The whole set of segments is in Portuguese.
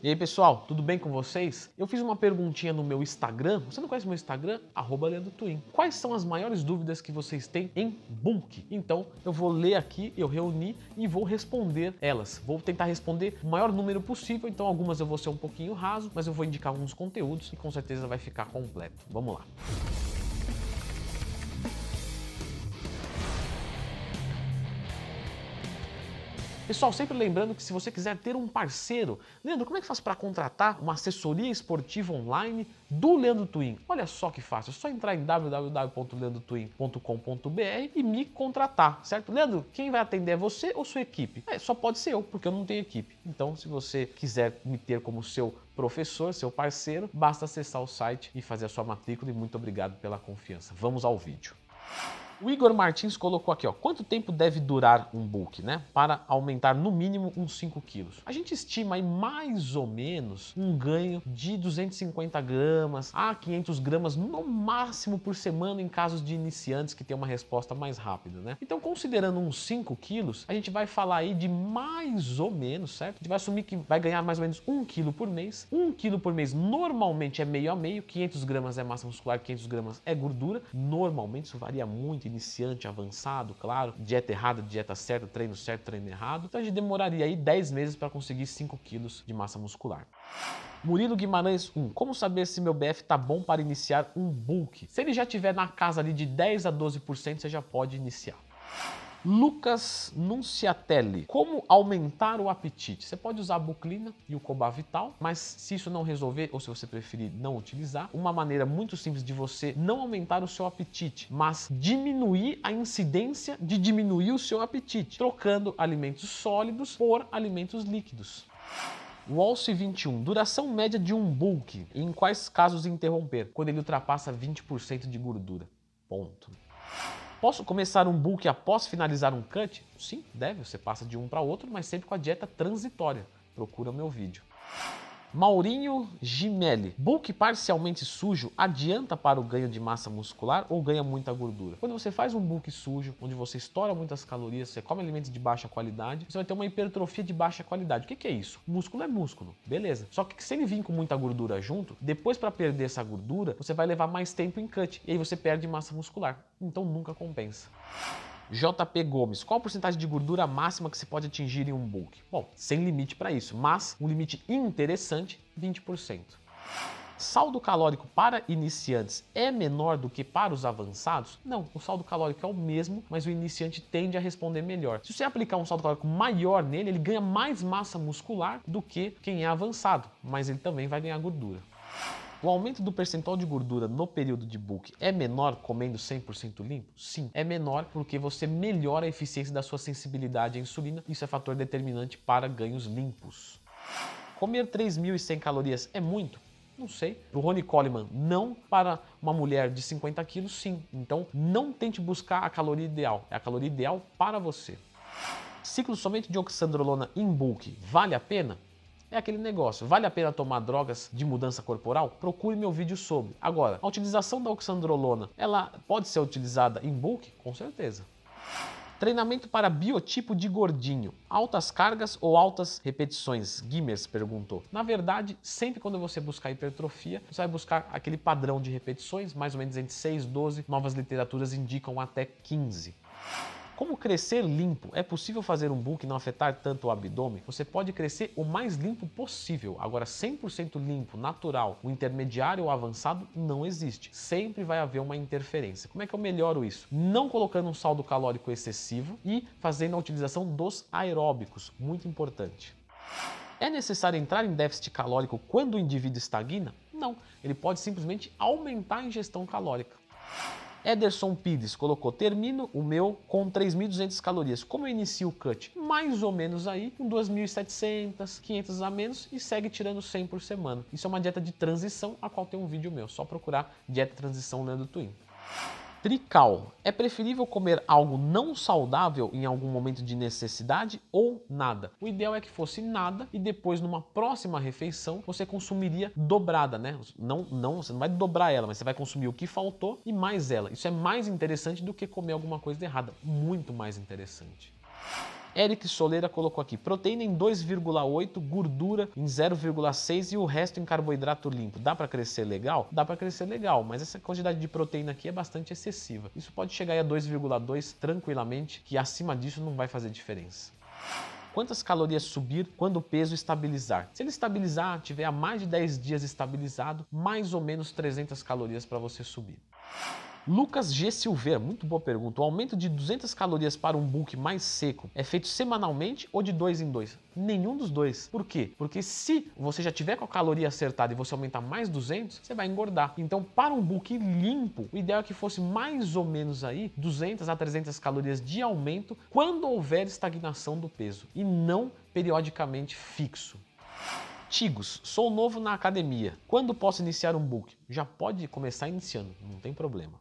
E aí pessoal, tudo bem com vocês? Eu fiz uma perguntinha no meu Instagram. Você não conhece meu Instagram? Arroba Twin. Quais são as maiores dúvidas que vocês têm em bulk? Então eu vou ler aqui, eu reuni e vou responder elas. Vou tentar responder o maior número possível, então algumas eu vou ser um pouquinho raso, mas eu vou indicar alguns conteúdos e com certeza vai ficar completo. Vamos lá. Pessoal, sempre lembrando que se você quiser ter um parceiro, Leandro, como é que faz para contratar uma assessoria esportiva online do Leandro Twin? Olha só que fácil, é só entrar em www.leandrotwin.com.br e me contratar, certo? Leandro, quem vai atender é você ou sua equipe? É, só pode ser eu, porque eu não tenho equipe. Então, se você quiser me ter como seu professor, seu parceiro, basta acessar o site e fazer a sua matrícula e muito obrigado pela confiança. Vamos ao vídeo. O Igor Martins colocou aqui, ó, quanto tempo deve durar um book, né? Para aumentar no mínimo uns 5 quilos. A gente estima aí mais ou menos um ganho de 250 gramas a 500 gramas no máximo por semana em casos de iniciantes que tem uma resposta mais rápida, né? Então, considerando uns 5 quilos, a gente vai falar aí de mais ou menos, certo? A gente vai assumir que vai ganhar mais ou menos 1 quilo por mês. 1 quilo por mês normalmente é meio a meio, 500 gramas é massa muscular, 500 gramas é gordura. Normalmente isso varia muito iniciante, avançado, claro, dieta errada, dieta certa, treino certo, treino errado. Então a gente demoraria aí 10 meses para conseguir 5 quilos de massa muscular. Murilo Guimarães 1. Como saber se meu BF tá bom para iniciar um bulk? Se ele já tiver na casa ali de 10 a 12%, você já pode iniciar. Lucas Nunciatelli. Como aumentar o apetite? Você pode usar a buclina e o cobavital, mas se isso não resolver ou se você preferir não utilizar, uma maneira muito simples de você não aumentar o seu apetite, mas diminuir a incidência de diminuir o seu apetite, trocando alimentos sólidos por alimentos líquidos. Walsh 21. Duração média de um bulk. Em quais casos interromper? Quando ele ultrapassa 20% de gordura. Ponto. Posso começar um bulk após finalizar um cut? Sim, deve. Você passa de um para outro, mas sempre com a dieta transitória. Procura meu vídeo. Maurinho Gimelli. Bulk parcialmente sujo adianta para o ganho de massa muscular ou ganha muita gordura? Quando você faz um bulk sujo, onde você estoura muitas calorias, você come alimentos de baixa qualidade, você vai ter uma hipertrofia de baixa qualidade. O que, que é isso? Músculo é músculo, beleza. Só que se ele vir com muita gordura junto, depois para perder essa gordura, você vai levar mais tempo em cut e aí você perde massa muscular. Então nunca compensa. JP Gomes, qual a porcentagem de gordura máxima que se pode atingir em um bulk? Bom, sem limite para isso, mas um limite interessante, 20%. Saldo calórico para iniciantes é menor do que para os avançados? Não, o saldo calórico é o mesmo, mas o iniciante tende a responder melhor. Se você aplicar um saldo calórico maior nele, ele ganha mais massa muscular do que quem é avançado, mas ele também vai ganhar gordura. O aumento do percentual de gordura no período de bulk é menor comendo 100% limpo? Sim, é menor porque você melhora a eficiência da sua sensibilidade à insulina. Isso é fator determinante para ganhos limpos. Comer 3.100 calorias é muito? Não sei. Para o Ronnie Coleman, não. Para uma mulher de 50 quilos, sim. Então, não tente buscar a caloria ideal. É a caloria ideal para você. Ciclo somente de oxandrolona em bulk vale a pena? É aquele negócio, vale a pena tomar drogas de mudança corporal? Procure meu vídeo sobre. Agora, a utilização da oxandrolona, ela pode ser utilizada em bulk? Com certeza. Treinamento para biotipo de gordinho. Altas cargas ou altas repetições? Guimers perguntou. Na verdade, sempre quando você buscar hipertrofia, você vai buscar aquele padrão de repetições, mais ou menos entre 6 e 12. Novas literaturas indicam até 15. Como crescer limpo? É possível fazer um bulk e não afetar tanto o abdômen? Você pode crescer o mais limpo possível. Agora, 100% limpo, natural, o intermediário ou avançado não existe. Sempre vai haver uma interferência. Como é que eu melhoro isso? Não colocando um saldo calórico excessivo e fazendo a utilização dos aeróbicos. Muito importante. É necessário entrar em déficit calórico quando o indivíduo estagna? Não, ele pode simplesmente aumentar a ingestão calórica. Ederson Pires colocou: termino o meu com 3.200 calorias. Como eu inicio o cut? Mais ou menos aí, com 2.700, 500 a menos e segue tirando 100 por semana. Isso é uma dieta de transição, a qual tem um vídeo meu. Só procurar dieta transição Leandro Twin. Trical. É preferível comer algo não saudável em algum momento de necessidade ou nada? O ideal é que fosse nada e depois, numa próxima refeição, você consumiria dobrada, né? Não, não, você não vai dobrar ela, mas você vai consumir o que faltou e mais ela. Isso é mais interessante do que comer alguma coisa errada. Muito mais interessante. Eric Soleira colocou aqui: proteína em 2,8, gordura em 0,6 e o resto em carboidrato limpo. Dá para crescer legal? Dá para crescer legal, mas essa quantidade de proteína aqui é bastante excessiva. Isso pode chegar a 2,2 tranquilamente, que acima disso não vai fazer diferença quantas calorias subir quando o peso estabilizar. Se ele estabilizar, tiver há mais de 10 dias estabilizado, mais ou menos 300 calorias para você subir. Lucas G. Silveira, muito boa pergunta. O aumento de 200 calorias para um bulk mais seco é feito semanalmente ou de dois em dois? Nenhum dos dois. Por quê? Porque se você já tiver com a caloria acertada e você aumentar mais 200, você vai engordar. Então, para um bulk limpo, o ideal é que fosse mais ou menos aí 200 a 300 calorias de aumento quando houver estagnação do peso e não periodicamente fixo. Tigos, sou novo na academia. Quando posso iniciar um book? Já pode começar iniciando, não tem problema.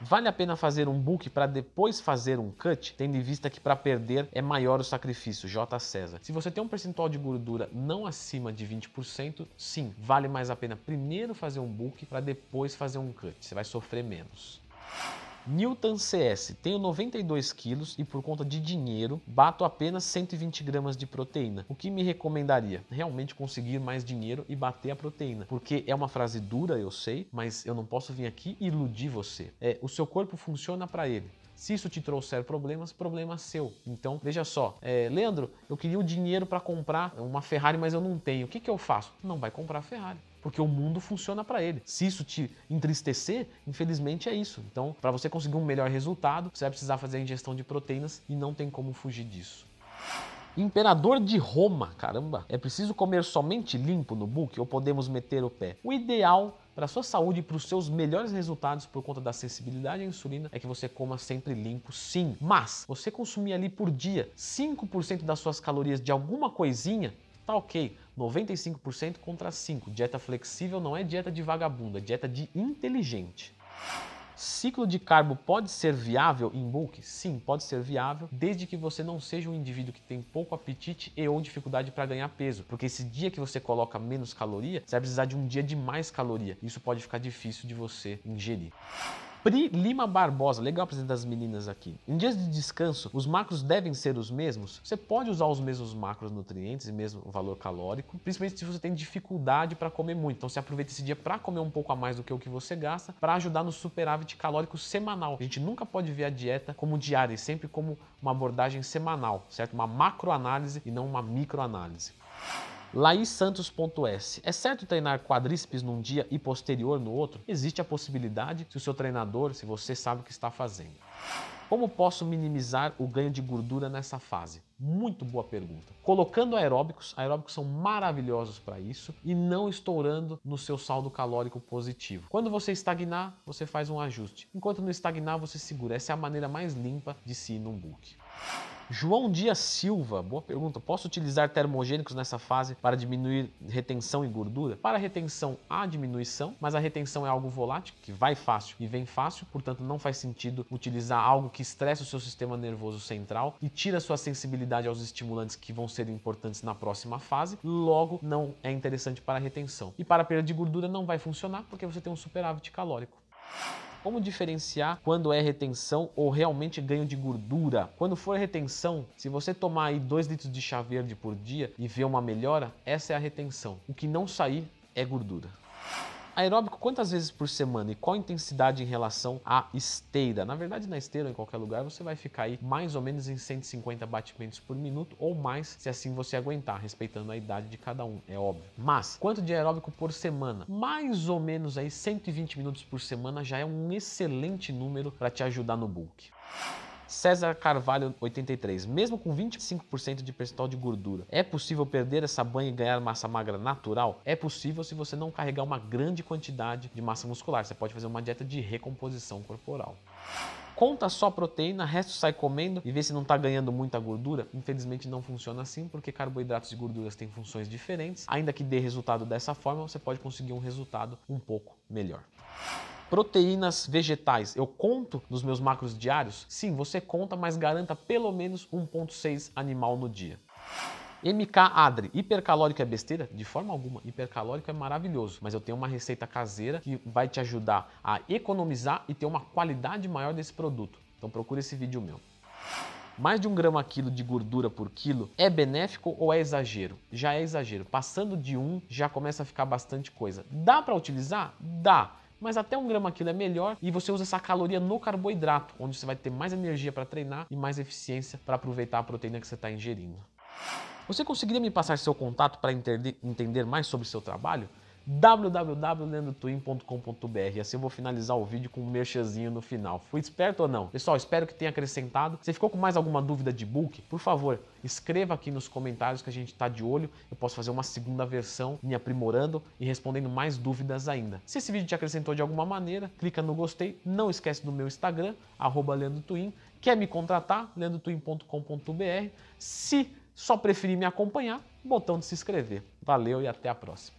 Vale a pena fazer um book para depois fazer um cut, tendo em vista que para perder é maior o sacrifício, J. César. Se você tem um percentual de gordura não acima de 20%, sim, vale mais a pena primeiro fazer um book para depois fazer um cut. Você vai sofrer menos. Newton CS, tenho 92 quilos e por conta de dinheiro bato apenas 120 gramas de proteína. O que me recomendaria? Realmente conseguir mais dinheiro e bater a proteína. Porque é uma frase dura, eu sei, mas eu não posso vir aqui iludir você. É, o seu corpo funciona para ele. Se isso te trouxer problemas, problema seu. Então, veja só, é, Leandro, eu queria o dinheiro para comprar uma Ferrari, mas eu não tenho. O que, que eu faço? Não vai comprar Ferrari porque o mundo funciona para ele. Se isso te entristecer, infelizmente é isso. Então, para você conseguir um melhor resultado, você vai precisar fazer a ingestão de proteínas e não tem como fugir disso. Imperador de Roma, caramba, é preciso comer somente limpo no book ou podemos meter o pé? O ideal para a sua saúde e para os seus melhores resultados por conta da sensibilidade à insulina é que você coma sempre limpo, sim. Mas você consumir ali por dia 5% das suas calorias de alguma coisinha, tá ok. 95% contra 5%. Dieta flexível não é dieta de vagabundo, é dieta de inteligente. Ciclo de carbo pode ser viável em bulk? Sim, pode ser viável, desde que você não seja um indivíduo que tem pouco apetite e ou dificuldade para ganhar peso. Porque esse dia que você coloca menos caloria, você vai precisar de um dia de mais caloria. Isso pode ficar difícil de você ingerir. Pri Lima Barbosa, legal a presença das meninas aqui. Em dias de descanso, os macros devem ser os mesmos? Você pode usar os mesmos macros nutrientes e mesmo valor calórico, principalmente se você tem dificuldade para comer muito. Então você aproveita esse dia para comer um pouco a mais do que o que você gasta, para ajudar no superávit calórico semanal. A gente nunca pode ver a dieta como diária, e sempre como uma abordagem semanal, certo? Uma macroanálise e não uma microanálise. LaíSantos.s. É certo treinar quadríceps num dia e posterior no outro? Existe a possibilidade se o seu treinador, se você sabe o que está fazendo. Como posso minimizar o ganho de gordura nessa fase? Muito boa pergunta. Colocando aeróbicos, aeróbicos são maravilhosos para isso e não estourando no seu saldo calórico positivo. Quando você estagnar, você faz um ajuste. Enquanto não estagnar, você segura. Essa é a maneira mais limpa de se ir num book. João Dias Silva, boa pergunta. Posso utilizar termogênicos nessa fase para diminuir retenção e gordura? Para retenção, há diminuição, mas a retenção é algo volátil, que vai fácil e vem fácil, portanto não faz sentido utilizar algo que estresse o seu sistema nervoso central e tira sua sensibilidade aos estimulantes que vão ser importantes na próxima fase, logo não é interessante para retenção. E para a perda de gordura não vai funcionar porque você tem um superávit calórico. Como diferenciar quando é retenção ou realmente ganho de gordura? Quando for retenção, se você tomar aí 2 litros de chá verde por dia e ver uma melhora, essa é a retenção. O que não sair é gordura. Aeróbico quantas vezes por semana e qual intensidade em relação à esteira? Na verdade, na esteira ou em qualquer lugar, você vai ficar aí mais ou menos em 150 batimentos por minuto ou mais, se assim você aguentar, respeitando a idade de cada um, é óbvio. Mas, quanto de aeróbico por semana? Mais ou menos aí 120 minutos por semana já é um excelente número para te ajudar no bulk. César Carvalho 83, mesmo com 25% de percentual de gordura, é possível perder essa banha e ganhar massa magra natural? É possível se você não carregar uma grande quantidade de massa muscular. Você pode fazer uma dieta de recomposição corporal conta só proteína, resto sai comendo e vê se não está ganhando muita gordura. Infelizmente não funciona assim, porque carboidratos e gorduras têm funções diferentes. Ainda que dê resultado dessa forma, você pode conseguir um resultado um pouco melhor. Proteínas vegetais, eu conto nos meus macros diários? Sim, você conta, mas garanta pelo menos 1,6 animal no dia. MK Adri, hipercalórico é besteira? De forma alguma, hipercalórico é maravilhoso, mas eu tenho uma receita caseira que vai te ajudar a economizar e ter uma qualidade maior desse produto. Então procure esse vídeo meu. Mais de um grama quilo de gordura por quilo é benéfico ou é exagero? Já é exagero. Passando de um, já começa a ficar bastante coisa. Dá para utilizar? Dá mas até um grama quilo é melhor e você usa essa caloria no carboidrato, onde você vai ter mais energia para treinar e mais eficiência para aproveitar a proteína que você está ingerindo. Você conseguiria me passar seu contato para entender mais sobre seu trabalho? www.leandrotwin.com.br. Assim eu vou finalizar o vídeo com um merchazinho no final. Fui esperto ou não? Pessoal, espero que tenha acrescentado. Se ficou com mais alguma dúvida de book, por favor, escreva aqui nos comentários que a gente está de olho. Eu posso fazer uma segunda versão, me aprimorando e respondendo mais dúvidas ainda. Se esse vídeo te acrescentou de alguma maneira, clica no gostei. Não esquece do meu Instagram, arroba leandrotwin. Quer me contratar? leandrotwin.com.br. Se só preferir me acompanhar, botão de se inscrever. Valeu e até a próxima.